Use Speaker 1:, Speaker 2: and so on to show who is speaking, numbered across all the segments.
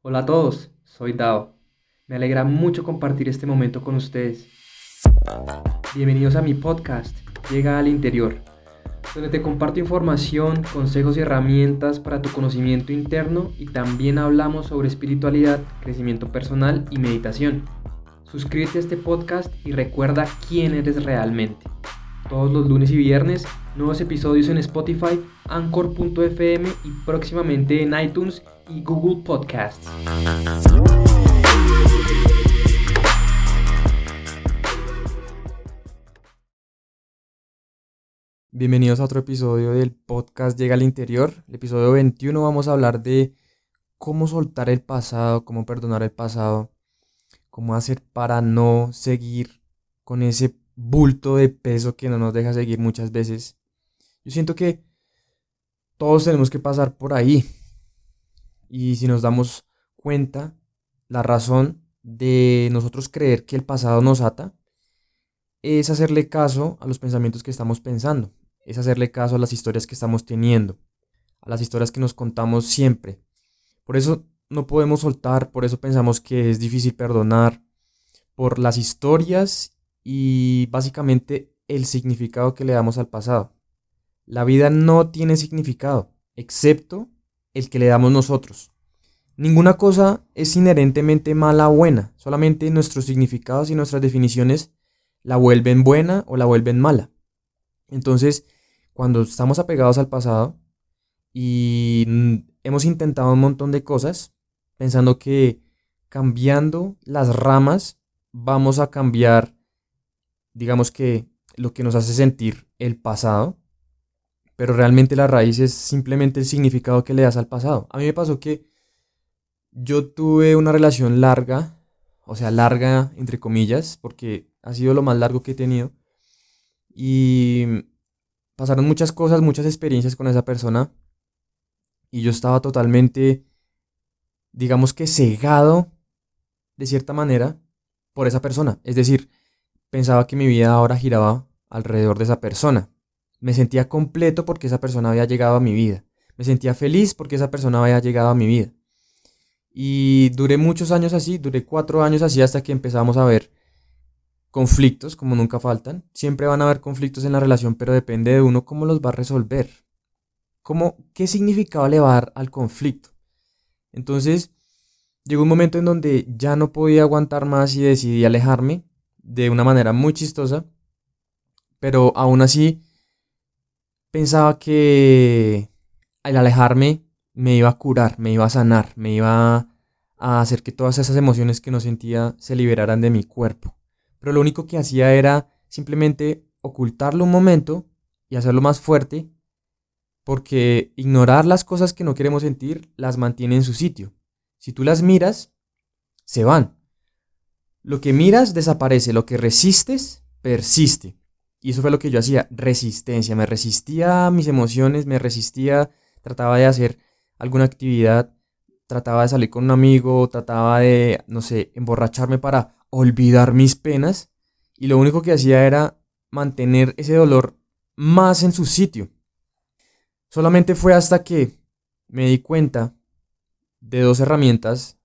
Speaker 1: Hola a todos, soy Dao. Me alegra mucho compartir este momento con ustedes. Bienvenidos a mi podcast, Llega al Interior, donde te comparto información, consejos y herramientas para tu conocimiento interno y también hablamos sobre espiritualidad, crecimiento personal y meditación. Suscríbete a este podcast y recuerda quién eres realmente. Todos los lunes y viernes, nuevos episodios en Spotify, Anchor.fm y próximamente en iTunes y Google Podcasts.
Speaker 2: Bienvenidos a otro episodio del podcast Llega al Interior. El episodio 21 vamos a hablar de cómo soltar el pasado, cómo perdonar el pasado, cómo hacer para no seguir con ese bulto de peso que no nos deja seguir muchas veces. Yo siento que todos tenemos que pasar por ahí. Y si nos damos cuenta, la razón de nosotros creer que el pasado nos ata es hacerle caso a los pensamientos que estamos pensando, es hacerle caso a las historias que estamos teniendo, a las historias que nos contamos siempre. Por eso no podemos soltar, por eso pensamos que es difícil perdonar, por las historias y básicamente el significado que le damos al pasado. La vida no tiene significado, excepto el que le damos nosotros. Ninguna cosa es inherentemente mala o buena, solamente nuestros significados y nuestras definiciones la vuelven buena o la vuelven mala. Entonces, cuando estamos apegados al pasado y hemos intentado un montón de cosas, pensando que cambiando las ramas vamos a cambiar, digamos que lo que nos hace sentir el pasado, pero realmente la raíz es simplemente el significado que le das al pasado. A mí me pasó que yo tuve una relación larga, o sea, larga entre comillas, porque ha sido lo más largo que he tenido. Y pasaron muchas cosas, muchas experiencias con esa persona. Y yo estaba totalmente, digamos que cegado, de cierta manera, por esa persona. Es decir, pensaba que mi vida ahora giraba alrededor de esa persona. Me sentía completo porque esa persona había llegado a mi vida. Me sentía feliz porque esa persona había llegado a mi vida. Y duré muchos años así, duré cuatro años así hasta que empezamos a ver conflictos, como nunca faltan. Siempre van a haber conflictos en la relación, pero depende de uno cómo los va a resolver. ¿Cómo, ¿Qué significado le va a dar al conflicto? Entonces, llegó un momento en donde ya no podía aguantar más y decidí alejarme de una manera muy chistosa, pero aún así pensaba que al alejarme me iba a curar, me iba a sanar, me iba a hacer que todas esas emociones que no sentía se liberaran de mi cuerpo. Pero lo único que hacía era simplemente ocultarlo un momento y hacerlo más fuerte, porque ignorar las cosas que no queremos sentir las mantiene en su sitio. Si tú las miras, se van. Lo que miras desaparece, lo que resistes persiste. Y eso fue lo que yo hacía, resistencia. Me resistía a mis emociones, me resistía, trataba de hacer alguna actividad, trataba de salir con un amigo, trataba de, no sé, emborracharme para olvidar mis penas. Y lo único que hacía era mantener ese dolor más en su sitio. Solamente fue hasta que me di cuenta de dos herramientas.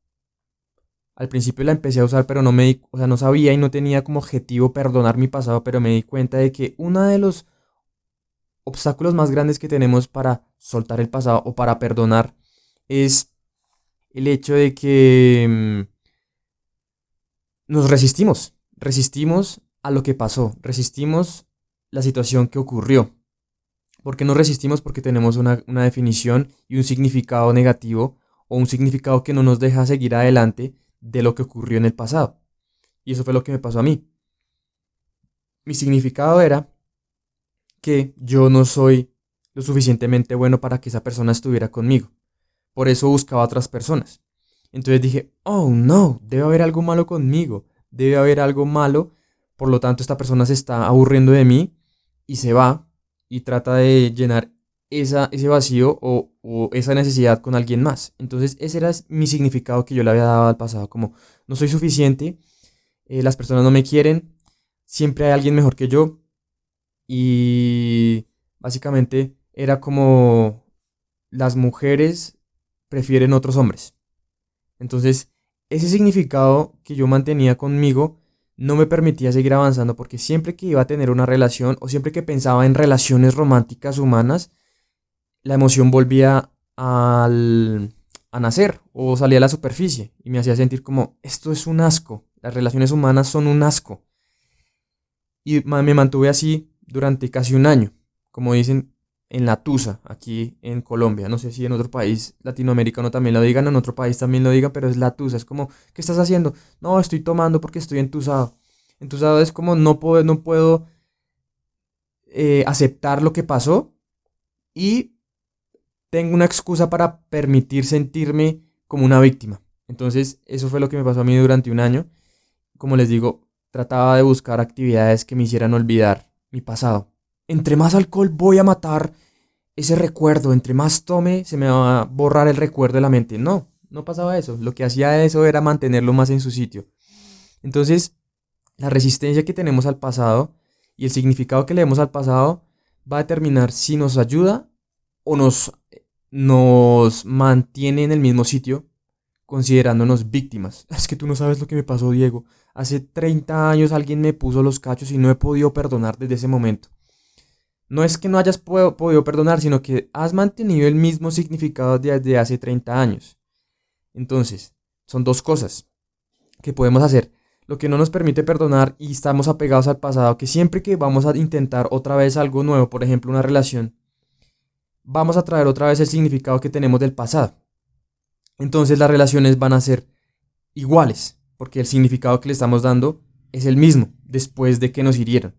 Speaker 2: Al principio la empecé a usar, pero no me o sea, no sabía y no tenía como objetivo perdonar mi pasado, pero me di cuenta de que uno de los obstáculos más grandes que tenemos para soltar el pasado o para perdonar es el hecho de que mm, nos resistimos, resistimos a lo que pasó, resistimos la situación que ocurrió. ¿Por qué no resistimos? Porque tenemos una, una definición y un significado negativo o un significado que no nos deja seguir adelante de lo que ocurrió en el pasado. Y eso fue lo que me pasó a mí. Mi significado era que yo no soy lo suficientemente bueno para que esa persona estuviera conmigo. Por eso buscaba a otras personas. Entonces dije, oh no, debe haber algo malo conmigo, debe haber algo malo, por lo tanto esta persona se está aburriendo de mí y se va y trata de llenar esa, ese vacío o, esa necesidad con alguien más. Entonces ese era mi significado que yo le había dado al pasado, como no soy suficiente, eh, las personas no me quieren, siempre hay alguien mejor que yo, y básicamente era como las mujeres prefieren otros hombres. Entonces, ese significado que yo mantenía conmigo no me permitía seguir avanzando porque siempre que iba a tener una relación o siempre que pensaba en relaciones románticas humanas, la emoción volvía al, a nacer o salía a la superficie y me hacía sentir como, esto es un asco, las relaciones humanas son un asco. Y me mantuve así durante casi un año, como dicen en la Tusa, aquí en Colombia. No sé si en otro país latinoamericano también lo digan, en otro país también lo digan, pero es la Tusa. Es como, ¿qué estás haciendo? No, estoy tomando porque estoy entusado. Entusado es como, no puedo, no puedo eh, aceptar lo que pasó y tengo una excusa para permitir sentirme como una víctima. Entonces, eso fue lo que me pasó a mí durante un año. Como les digo, trataba de buscar actividades que me hicieran olvidar mi pasado. Entre más alcohol voy a matar ese recuerdo, entre más tome se me va a borrar el recuerdo de la mente. No, no pasaba eso. Lo que hacía eso era mantenerlo más en su sitio. Entonces, la resistencia que tenemos al pasado y el significado que le demos al pasado va a determinar si nos ayuda o nos, nos mantiene en el mismo sitio considerándonos víctimas. Es que tú no sabes lo que me pasó, Diego. Hace 30 años alguien me puso los cachos y no he podido perdonar desde ese momento. No es que no hayas podido perdonar, sino que has mantenido el mismo significado desde hace 30 años. Entonces, son dos cosas que podemos hacer. Lo que no nos permite perdonar y estamos apegados al pasado, que siempre que vamos a intentar otra vez algo nuevo, por ejemplo una relación, vamos a traer otra vez el significado que tenemos del pasado. Entonces las relaciones van a ser iguales, porque el significado que le estamos dando es el mismo después de que nos hirieron.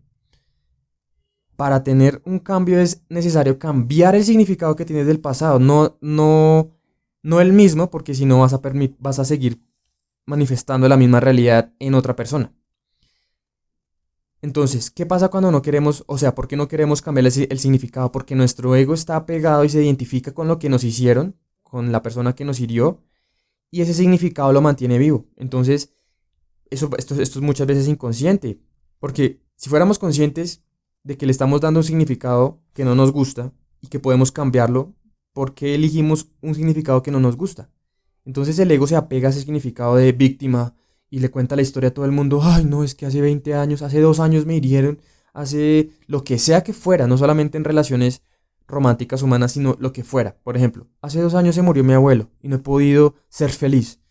Speaker 2: Para tener un cambio es necesario cambiar el significado que tienes del pasado, no, no, no el mismo, porque si no vas vas a seguir manifestando la misma realidad en otra persona. Entonces, ¿qué pasa cuando no queremos, o sea, por qué no queremos cambiar el, el significado? Porque nuestro ego está apegado y se identifica con lo que nos hicieron, con la persona que nos hirió, y ese significado lo mantiene vivo. Entonces, eso, esto, esto es muchas veces inconsciente, porque si fuéramos conscientes de que le estamos dando un significado que no nos gusta y que podemos cambiarlo, ¿por qué elegimos un significado que no nos gusta? Entonces el ego se apega a ese significado de víctima y le cuenta la historia a todo el mundo, ay no, es que hace 20 años, hace dos años me hirieron, hace lo que sea que fuera, no solamente en relaciones románticas humanas, sino lo que fuera. Por ejemplo, hace dos años se murió mi abuelo y no he podido ser feliz.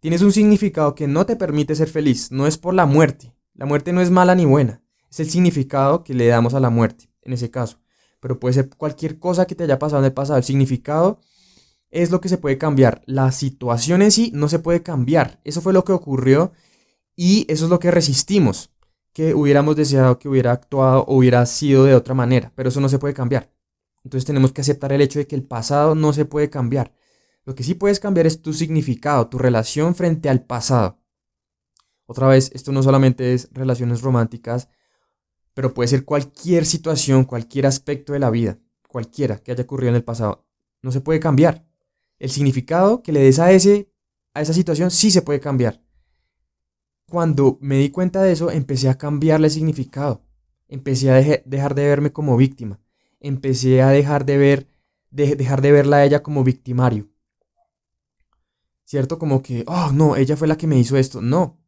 Speaker 2: Tienes un significado que no te permite ser feliz, no es por la muerte. La muerte no es mala ni buena, es el significado que le damos a la muerte, en ese caso. Pero puede ser cualquier cosa que te haya pasado en el pasado. El significado es lo que se puede cambiar. La situación en sí no se puede cambiar. Eso fue lo que ocurrió y eso es lo que resistimos. Que hubiéramos deseado que hubiera actuado o hubiera sido de otra manera, pero eso no se puede cambiar. Entonces tenemos que aceptar el hecho de que el pasado no se puede cambiar. Lo que sí puedes cambiar es tu significado, tu relación frente al pasado. Otra vez, esto no solamente es relaciones románticas, pero puede ser cualquier situación, cualquier aspecto de la vida, cualquiera que haya ocurrido en el pasado. No se puede cambiar. El significado que le des a, ese, a esa situación sí se puede cambiar. Cuando me di cuenta de eso, empecé a cambiarle el significado. Empecé a dejar de verme como víctima empecé a dejar de ver, de, dejar de verla a ella como victimario. ¿Cierto? Como que, oh, no, ella fue la que me hizo esto. No.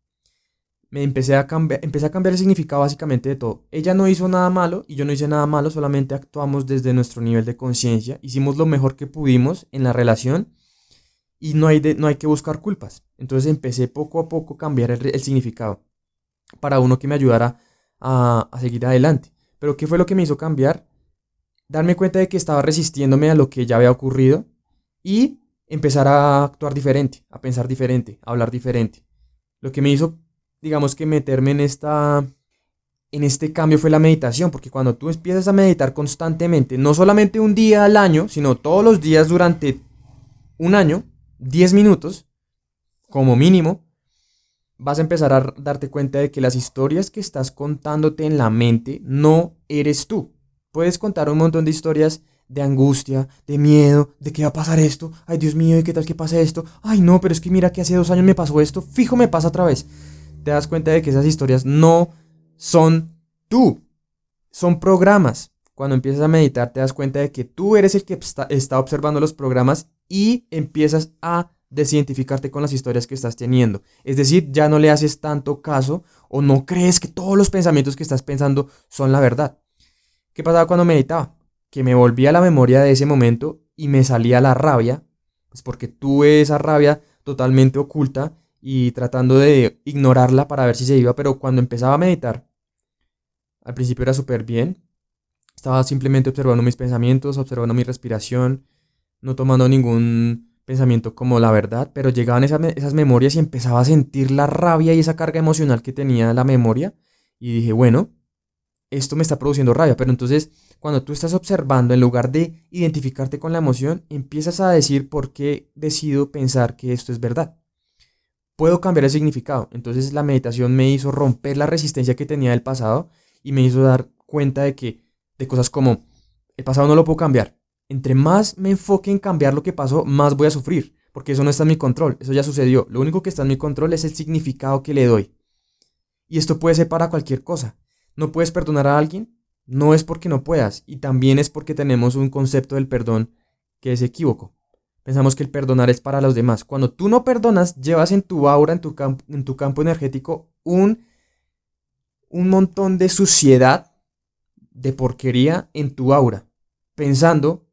Speaker 2: Me empecé a, cambiar, empecé a cambiar el significado básicamente de todo. Ella no hizo nada malo y yo no hice nada malo, solamente actuamos desde nuestro nivel de conciencia. Hicimos lo mejor que pudimos en la relación y no hay, no hay que buscar culpas. Entonces empecé poco a poco a cambiar el, significado para uno que me ayudara a, a seguir adelante. Pero ¿qué fue lo que me hizo cambiar? darme cuenta de que estaba resistiéndome a lo que ya había ocurrido y empezar a actuar diferente, a pensar diferente, a hablar diferente. Lo que me hizo, digamos que meterme en esta en este cambio fue la meditación, porque cuando tú empiezas a meditar constantemente, no solamente un día al año, sino todos los días durante un año, 10 minutos, como mínimo, vas a empezar a darte cuenta de que las historias que estás contándote en la mente no eres tú. Puedes contar un montón de historias de angustia, de miedo, de qué va a pasar esto, ay Dios mío, ¿y qué tal que pase esto? Ay no, pero es que mira que hace dos años me pasó esto, fijo me pasa otra vez. Te das cuenta de que esas historias no son tú, son programas. Cuando empiezas a meditar te das cuenta de que tú eres el que está, observando los programas y empiezas a desidentificarte con las historias que estás teniendo. Es decir, ya no le haces tanto caso o no crees que todos los pensamientos que estás pensando son la verdad. ¿Qué pasaba cuando meditaba? Que me volvía a la memoria de ese momento y me salía la rabia, pues porque tuve esa rabia totalmente oculta y tratando de ignorarla para ver si se iba, pero cuando empezaba a meditar, al principio era súper bien, estaba simplemente observando mis pensamientos, observando mi respiración, no tomando ningún pensamiento como la verdad, pero llegaban esas, esas memorias y empezaba a sentir la rabia y esa carga emocional que tenía la memoria y dije, bueno, esto me está produciendo rabia, pero entonces cuando tú estás observando, en lugar de identificarte con la emoción, empiezas a decir por qué decido pensar que esto es verdad. Puedo cambiar el significado. Entonces la meditación me hizo romper la resistencia que tenía del pasado y me hizo dar cuenta de que, de cosas como, el pasado no lo puedo cambiar. Entre más me enfoque en cambiar lo que pasó, más voy a sufrir, porque eso no está en mi control, eso ya sucedió. Lo único que está en mi control es el significado que le doy. Y esto puede ser para cualquier cosa. ¿No puedes perdonar a alguien? no es porque no puedas, y también es porque tenemos un concepto del perdón que es equívoco. Pensamos que el perdonar es para los demás. Cuando tú no perdonas, llevas en tu aura, en tu, campo, en tu campo energético, un, un montón de suciedad, de porquería en tu aura, pensando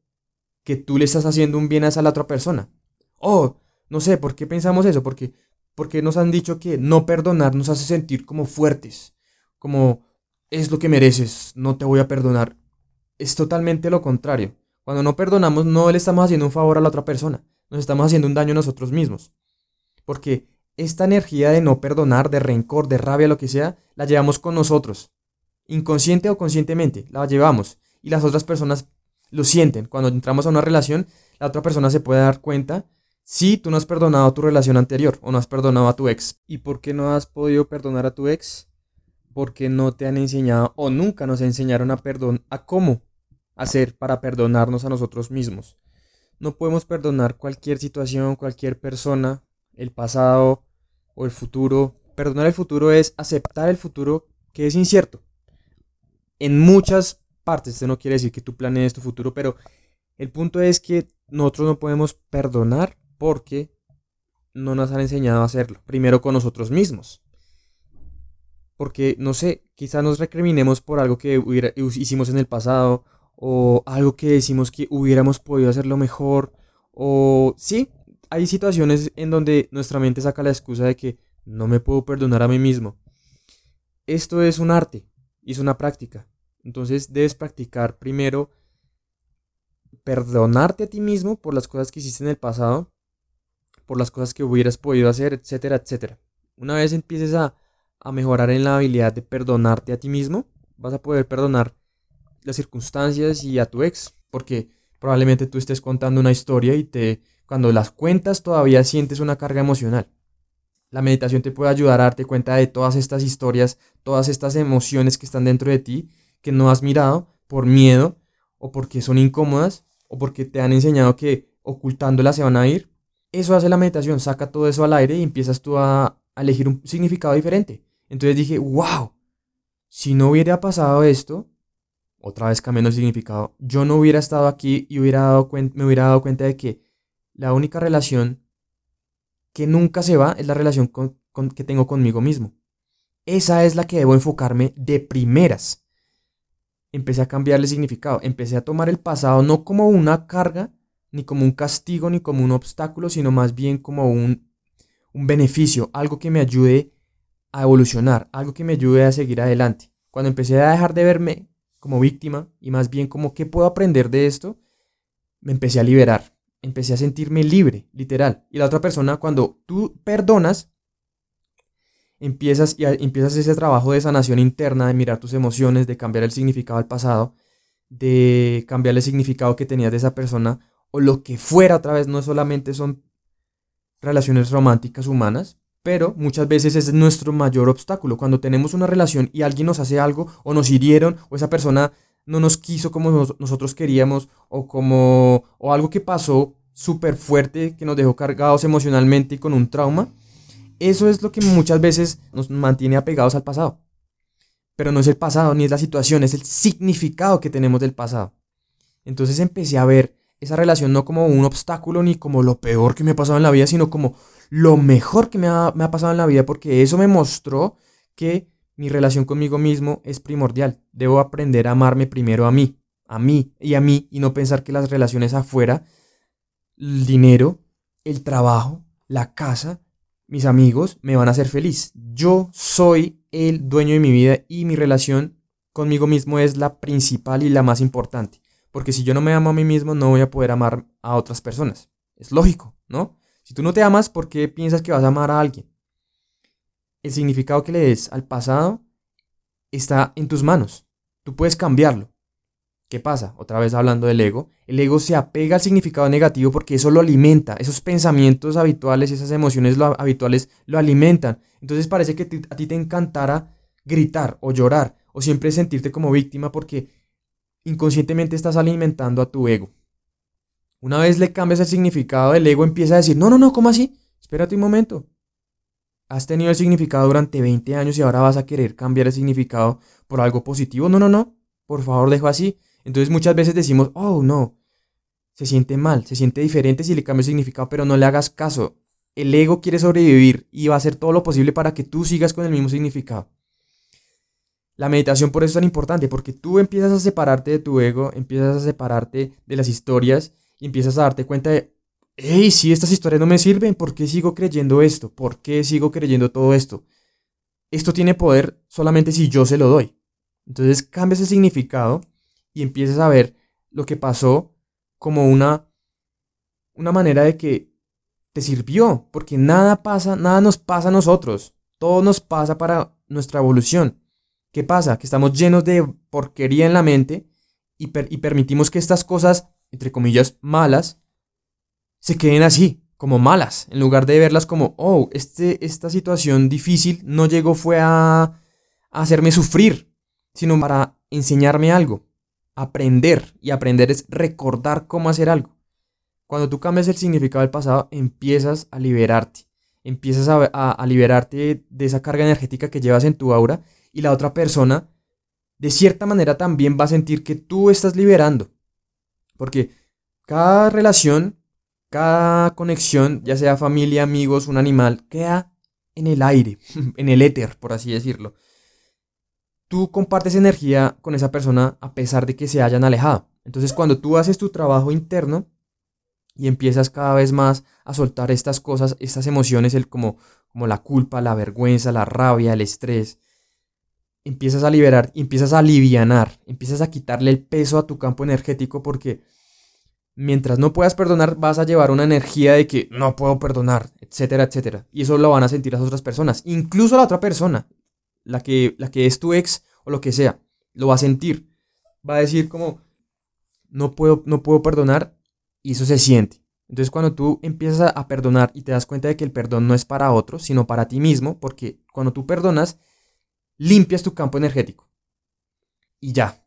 Speaker 2: que tú le estás haciendo un bien a la otra persona. Oh, no sé, ¿por qué pensamos eso? Porque, porque nos han dicho que no perdonar nos hace sentir como fuertes, como es lo que mereces, no te voy a perdonar. Es totalmente lo contrario. Cuando no perdonamos, no le estamos haciendo un favor a la otra persona, nos estamos haciendo un daño a nosotros mismos. Porque esta energía de no perdonar, de rencor, de rabia, lo que sea, la llevamos con nosotros. Inconsciente o conscientemente, la llevamos. Y las otras personas lo sienten. Cuando entramos a una relación, la otra persona se puede dar cuenta si tú no has perdonado tu relación anterior o no has perdonado a tu ex. ¿Y por qué no has podido perdonar a tu ex? porque no te han enseñado o nunca nos enseñaron a perdón a cómo hacer para perdonarnos a nosotros mismos. No podemos perdonar cualquier situación, cualquier persona, el pasado o el futuro. Perdonar el futuro es aceptar el futuro que es incierto. En muchas partes, esto no quiere decir que tú planees tu futuro, pero el punto es que nosotros no podemos perdonar porque no nos han enseñado a hacerlo. Primero con nosotros mismos porque, no sé, quizá nos recriminemos por algo que hicimos en el pasado o algo que decimos que hubiéramos podido hacerlo mejor o sí, hay situaciones en donde nuestra mente saca la excusa de que no me puedo perdonar a mí mismo. Esto es un arte es una práctica. Entonces debes practicar primero perdonarte a ti mismo por las cosas que hiciste en el pasado, por las cosas que hubieras podido hacer, etcétera, etcétera. Una vez empieces a a mejorar en la habilidad de perdonarte a ti mismo, vas a poder perdonar las circunstancias y a tu ex, porque probablemente tú estés contando una historia y te cuando las cuentas todavía sientes una carga emocional. La meditación te puede ayudar a darte cuenta de todas estas historias, todas estas emociones que están dentro de ti que no has mirado por miedo o porque son incómodas o porque te han enseñado que ocultándolas se van a ir. Eso hace la meditación, saca todo eso al aire y empiezas tú a, a elegir un significado diferente. Entonces dije, wow, si no hubiera pasado esto, otra vez cambiando el significado, yo no hubiera estado aquí y hubiera dado me hubiera dado cuenta de que la única relación que nunca se va es la relación que tengo conmigo mismo. Esa es la que debo enfocarme de primeras. Empecé a cambiarle significado, empecé a tomar el pasado no como una carga, ni como un castigo, ni como un obstáculo, sino más bien como un, un beneficio, algo que me ayude a evolucionar, algo que me ayude a seguir adelante. Cuando empecé a dejar de verme como víctima y más bien como qué puedo aprender de esto, me empecé a liberar, empecé a sentirme libre, literal. Y la otra persona, cuando tú perdonas, empiezas, y empiezas ese trabajo de sanación interna, de mirar tus emociones, de cambiar el significado del pasado, de cambiar el significado que tenías de esa persona, o lo que fuera otra vez, no solamente son relaciones románticas humanas, pero muchas veces es nuestro mayor obstáculo. Cuando tenemos una relación y alguien nos hace algo o nos hirieron o esa persona no nos quiso como nosotros queríamos o como o algo que pasó súper fuerte que nos dejó cargados emocionalmente y con un trauma, eso es lo que muchas veces nos mantiene apegados al pasado. Pero no es el pasado ni es la situación, es el significado que tenemos del pasado. Entonces empecé a ver esa relación no como un obstáculo ni como lo peor que me ha pasado en la vida, sino como lo mejor que me ha, pasado en la vida, porque eso me mostró que mi relación conmigo mismo es primordial. Debo aprender a amarme primero a mí, a mí y a mí, y no pensar que las relaciones afuera, el dinero, el trabajo, la casa, mis amigos, me van a hacer feliz. Yo soy el dueño de mi vida y mi relación conmigo mismo es la principal y la más importante. Porque si yo no me amo a mí mismo, no voy a poder amar a otras personas. Es lógico, ¿no? Si tú no te amas, ¿por qué piensas que vas a amar a alguien? El significado que le des al pasado está en tus manos. Tú puedes cambiarlo. ¿Qué pasa? Otra vez hablando del ego. El ego se apega al significado negativo porque eso lo alimenta. Esos pensamientos habituales, esas emociones habituales lo alimentan. Entonces parece que a ti te encantara gritar o llorar o siempre sentirte como víctima porque inconscientemente estás alimentando a tu ego. Una vez le cambias el significado del ego, empieza a decir, no, no, no, ¿cómo así? Espérate un momento. Has tenido el significado durante 20 años y ahora vas a querer cambiar el significado por algo positivo. No, no, no. Por favor, dejo así. Entonces muchas veces decimos, oh, no. Se siente mal, se siente diferente si le cambia el significado, pero no le hagas caso. El ego quiere sobrevivir y va a hacer todo lo posible para que tú sigas con el mismo significado. La meditación por eso es tan importante, porque tú empiezas a separarte de tu ego, empiezas a separarte de las historias y empiezas a darte cuenta de, hey, si estas historias no me sirven, ¿por qué sigo creyendo esto? ¿Por qué sigo creyendo todo esto? Esto tiene poder solamente si yo se lo doy. Entonces cambias el significado y empiezas a ver lo que pasó como una, una manera de que te sirvió, porque nada pasa, nada nos pasa a nosotros, todo nos pasa para nuestra evolución. ¿Qué pasa? Que estamos llenos de porquería en la mente y, y permitimos que estas cosas, entre comillas, malas, se queden así, como malas, en lugar de verlas como, oh, este, esta situación difícil no llegó fue a, hacerme sufrir, sino para enseñarme algo, aprender, y aprender es recordar cómo hacer algo. Cuando tú cambias el significado del pasado, empiezas a liberarte, empiezas a, a, a liberarte de esa carga energética que llevas en tu aura y la otra persona, de cierta manera también va a sentir que tú estás liberando. Porque cada relación, cada conexión, ya sea familia, amigos, un animal, queda en el aire, en el éter, por así decirlo. Tú compartes energía con esa persona a pesar de que se hayan alejado. Entonces cuando tú haces tu trabajo interno y empiezas cada vez más a soltar estas cosas, estas emociones, el, como, como la culpa, la vergüenza, la rabia, el estrés, empiezas a liberar, empiezas a alivianar, empiezas a quitarle el peso a tu campo energético porque mientras no puedas perdonar vas a llevar una energía de que no puedo perdonar, etcétera, etcétera. Y eso lo van a sentir las otras personas, incluso la otra persona, la que, la que es tu ex o lo que sea, lo va a sentir. Va a decir como, no puedo, no puedo perdonar y eso se siente. Entonces cuando tú empiezas a perdonar y te das cuenta de que el perdón no es para otros, sino para ti mismo, porque cuando tú perdonas, limpias tu campo energético. Y ya.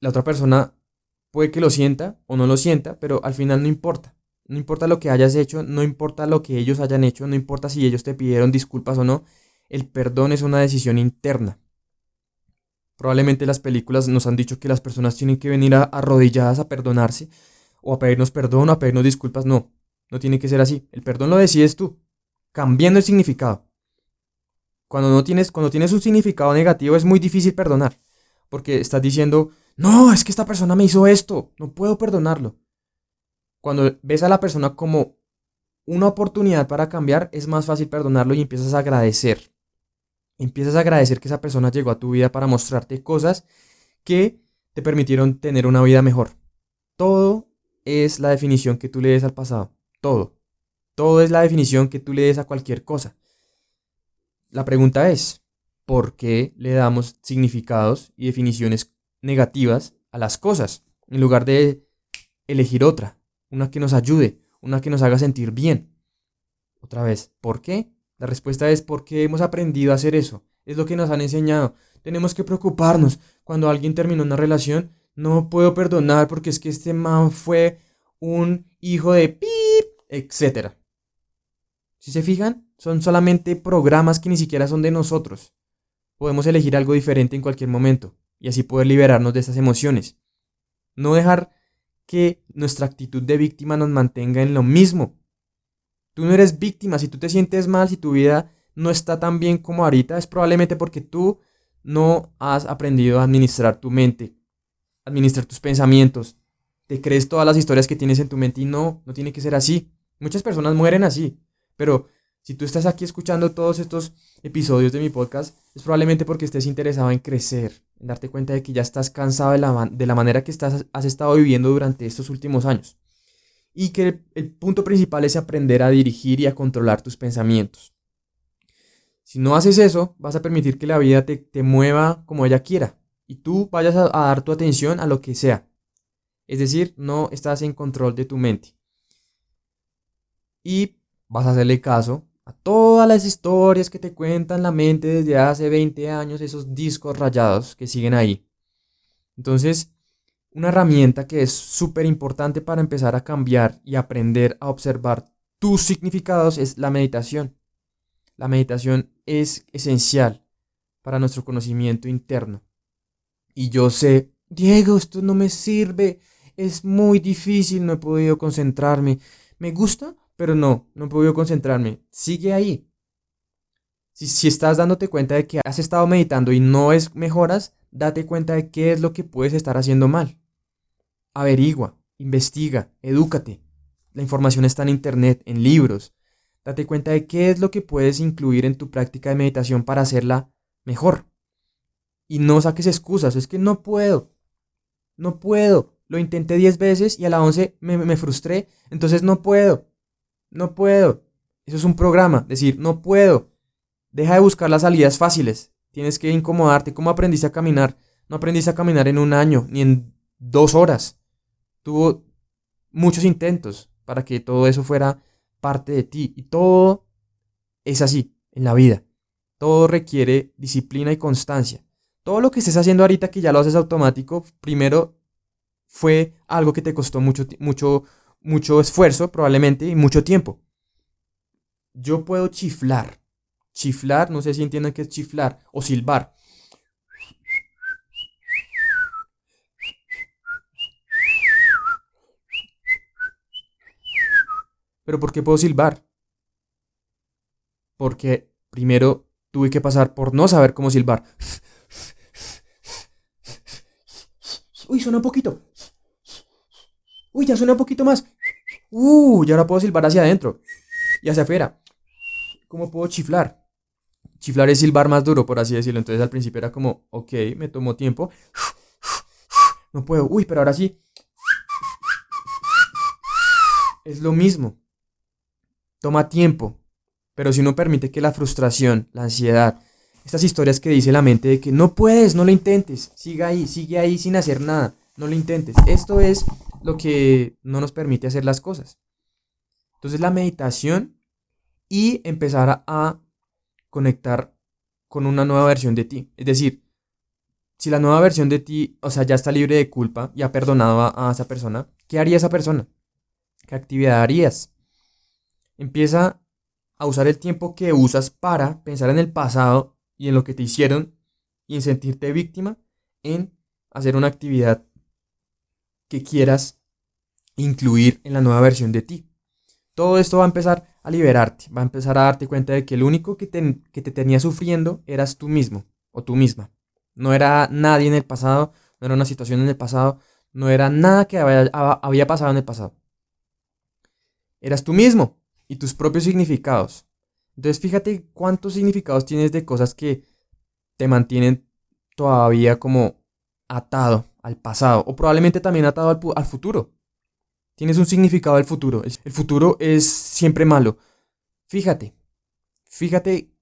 Speaker 2: La otra persona puede que lo sienta o no lo sienta, pero al final no importa. No importa lo que hayas hecho, no importa lo que ellos hayan hecho, no importa si ellos te pidieron disculpas o no. El perdón es una decisión interna. Probablemente las películas nos han dicho que las personas tienen que venir arrodilladas a perdonarse o a pedirnos perdón o a pedirnos disculpas. No, no tiene que ser así. El perdón lo decides tú, cambiando el significado. Cuando no tienes, cuando tienes un significado negativo es muy difícil perdonar. Porque estás diciendo, no, es que esta persona me hizo esto, no puedo perdonarlo. Cuando ves a la persona como una oportunidad para cambiar, es más fácil perdonarlo y empiezas a agradecer. Empiezas a agradecer que esa persona llegó a tu vida para mostrarte cosas que te permitieron tener una vida mejor. Todo es la definición que tú le des al pasado. Todo. Todo es la definición que tú le des a cualquier cosa. La pregunta es, ¿por qué le damos significados y definiciones negativas a las cosas en lugar de elegir otra, una que nos ayude, una que nos haga sentir bien? Otra vez, ¿por qué? La respuesta es porque hemos aprendido a hacer eso. Es lo que nos han enseñado. Tenemos que preocuparnos. Cuando alguien terminó una relación, no puedo perdonar porque es que este man fue un hijo de pip, etc. Si se fijan, son solamente programas que ni siquiera son de nosotros. Podemos elegir algo diferente en cualquier momento y así poder liberarnos de esas emociones. No dejar que nuestra actitud de víctima nos mantenga en lo mismo. Tú no eres víctima, si tú te sientes mal, si tu vida no está tan bien como ahorita, es probablemente porque tú no has aprendido a administrar tu mente, administrar tus pensamientos. Te crees todas las historias que tienes en tu mente y no, no tiene que ser así. Muchas personas mueren así, pero si tú estás aquí escuchando todos estos episodios de mi podcast, es probablemente porque estés interesado en crecer, en darte cuenta de que ya estás cansado de la, de la manera que estás, has estado viviendo durante estos últimos años. Y que el, punto principal es aprender a dirigir y a controlar tus pensamientos. Si no haces eso, vas a permitir que la vida te, te mueva como ella quiera y tú vayas a, a dar tu atención a lo que sea. Es decir, no estás en control de tu mente. Y vas a hacerle caso todas las historias que te cuentan la mente desde hace 20 años, esos discos rayados que siguen ahí. Entonces, una herramienta que es súper importante para empezar a cambiar y aprender a observar tus significados es la meditación. La meditación es esencial para nuestro conocimiento interno. Y yo sé, Diego, esto no me sirve, es muy difícil, no he podido concentrarme. Me gusta, pero no, no he podido concentrarme. Sigue ahí. Si, si estás dándote cuenta de que has estado meditando y no es mejoras, date cuenta de qué es lo que puedes estar haciendo mal. Averigua, investiga, edúcate. La información está en internet, en libros. Date cuenta de qué es lo que puedes incluir en tu práctica de meditación para hacerla mejor. Y no saques excusas, es que no puedo. No puedo. Lo intenté 10 veces y a la 11 me, me frustré, entonces no puedo. No puedo. Eso es un programa, decir, no puedo. Deja de buscar las salidas fáciles. Tienes que incomodarte. ¿Cómo aprendiste a caminar? No aprendiste a caminar en un año, ni en dos horas. Tuvo muchos intentos para que todo eso fuera parte de ti. Y todo es así en la vida. Todo requiere disciplina y constancia. Todo lo que estés haciendo ahorita que ya lo haces automático, primero fue algo que te costó mucho, mucho, mucho esfuerzo probablemente y mucho tiempo. Yo puedo chiflar. Chiflar, no sé si entienden qué es chiflar o silbar. Pero ¿por qué puedo silbar? Porque primero tuve que pasar por no saber cómo silbar. Uy, suena un poquito. Uy, ya suena un poquito más. Uh, y ahora puedo silbar hacia adentro y hacia afuera. ¿Cómo puedo chiflar? Chiflar es silbar más duro, por así decirlo. Entonces al principio era como, ok, me tomó tiempo. No puedo. Uy, pero ahora sí. Es lo mismo. Toma tiempo. Pero si uno permite que la frustración, la ansiedad, estas historias que dice la mente de que no puedes, no lo intentes, siga ahí, sigue ahí sin hacer nada, no lo intentes. Esto es lo que no nos permite hacer las cosas. Entonces la meditación y empezar a conectar con una nueva versión de ti. Es decir, si la nueva versión de ti, o sea, ya está libre de culpa y ha perdonado a, a esa persona, ¿qué haría esa persona? ¿Qué actividad harías? Empieza a usar el tiempo que usas para pensar en el pasado y en lo que te hicieron y en sentirte víctima en hacer una actividad que quieras incluir en la nueva versión de ti. Todo esto va a empezar a liberarte, va a empezar a darte cuenta de que el único que te, que te tenía sufriendo eras tú mismo o tú misma. No era nadie en el pasado, no era una situación en el pasado, no era nada que había, había pasado en el pasado. Eras tú mismo y tus propios significados. Entonces fíjate cuántos significados tienes de cosas que te mantienen todavía como atado al pasado o probablemente también atado al, al futuro. Tienes un significado del futuro. El futuro es siempre malo. Fíjate, fíjate,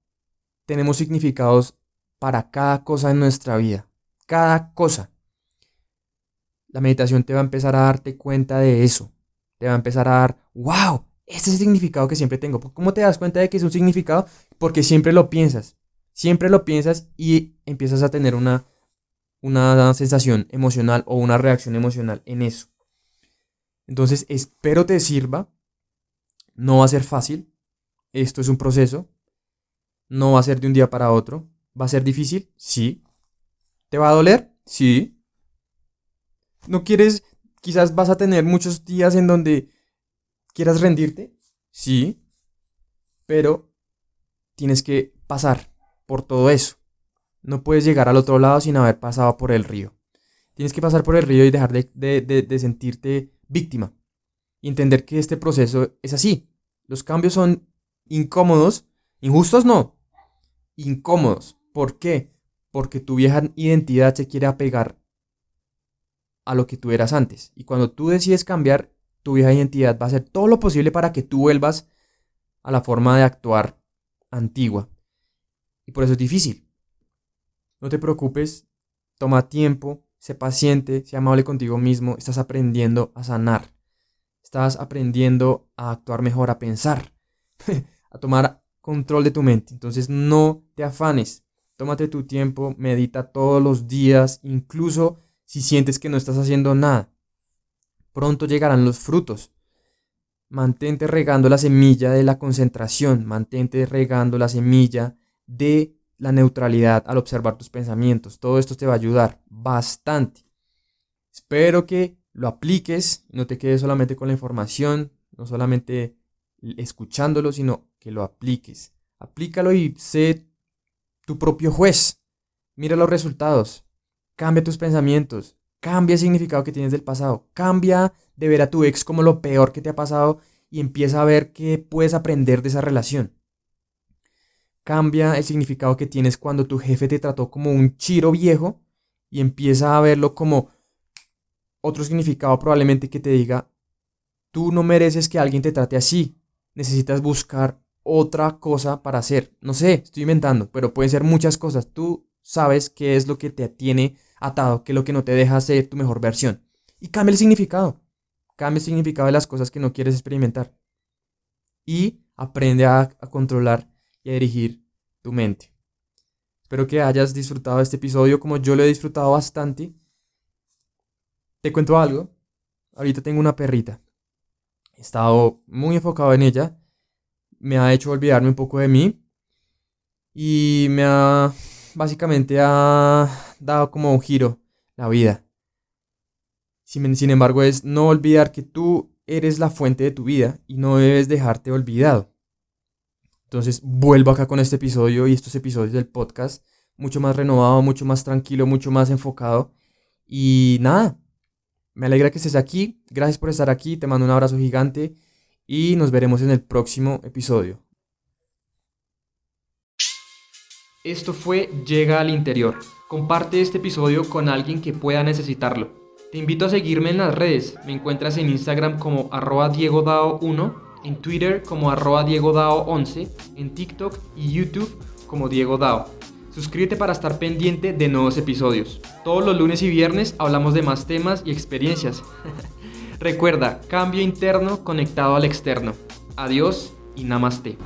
Speaker 2: tenemos significados para cada cosa en nuestra vida. Cada cosa. La meditación te va a empezar a darte cuenta de eso. Te va a empezar a dar, wow, este es el significado que siempre tengo. ¿Cómo te das cuenta de que es un significado? Porque siempre lo piensas. Siempre lo piensas y empiezas a tener una una sensación emocional o una reacción emocional en eso. Entonces, espero te sirva. No va a ser fácil. Esto es un proceso. No va a ser de un día para otro. ¿Va a ser difícil? Sí. ¿Te va a doler? Sí. ¿No quieres quizás vas a tener muchos días en donde quieras rendirte, sí, pero tienes que pasar por todo eso. No puedes llegar al otro lado sin haber pasado por el río. Tienes que pasar por el río y dejar de, sentirte víctima. Y entender que este proceso es así. Los cambios son incómodos, injustos no, incómodos. ¿Por qué? Porque tu vieja identidad se quiere apegar a lo que tú eras antes. Y cuando tú decides cambiar, tu vieja identidad va a hacer todo lo posible para que tú vuelvas a la forma de actuar antigua. Y por eso es difícil. No te preocupes, toma tiempo, sé paciente, sé amable contigo mismo, estás aprendiendo a sanar. Estás aprendiendo a actuar mejor, a pensar, a tomar control de tu mente. Entonces no te afanes. Tómate tu tiempo, medita todos los días, incluso si sientes que no estás haciendo nada. Pronto llegarán los frutos. Mantente regando la semilla de la concentración, mantente regando la semilla de la neutralidad al observar tus pensamientos. Todo esto te va a ayudar bastante. Espero que lo apliques no te quedes solamente con la información, no solamente escuchándolo, sino que lo apliques. Aplícalo y sé tu propio juez. Mira los resultados. Cambia tus pensamientos. Cambia el significado que tienes del pasado. Cambia de ver a tu ex como lo peor que te ha pasado y empieza a ver qué puedes aprender de esa relación. Cambia el significado que tienes cuando tu jefe te trató como un chiro viejo y empieza a verlo como otro significado probablemente que te diga, tú no mereces que alguien te trate así, necesitas buscar otra cosa para hacer. No sé, estoy inventando, pero pueden ser muchas cosas. Tú sabes qué es lo que te tiene atado, qué es lo que no te deja ser tu mejor versión. Y cambia el significado. Cambia el significado de las cosas que no quieres experimentar. Y aprende a, a controlar a dirigir tu mente. Espero que hayas disfrutado este episodio como yo lo he disfrutado bastante. Te cuento algo. Ahorita tengo una perrita. He estado muy enfocado en ella. Me ha hecho olvidarme un poco de mí. Y me ha básicamente ha dado como un giro la vida. Sin embargo, es no olvidar que tú eres la fuente de tu vida y no debes dejarte olvidado. Entonces vuelvo acá con este episodio y estos episodios del podcast mucho más renovado, mucho más tranquilo, mucho más enfocado. Y nada, me alegra que estés aquí. Gracias por estar aquí. Te mando un abrazo gigante y nos veremos en el próximo episodio.
Speaker 1: Esto fue Llega al Interior. Comparte este episodio con alguien que pueda necesitarlo. Te invito a seguirme en las redes. Me encuentras en Instagram como arroba diegodao1 en Twitter como arroba DiegoDao11, en TikTok y YouTube como Diego Dao. Suscríbete para estar pendiente de nuevos episodios. Todos los lunes y viernes hablamos de más temas y experiencias. Recuerda, cambio interno conectado al externo. Adiós y namaste.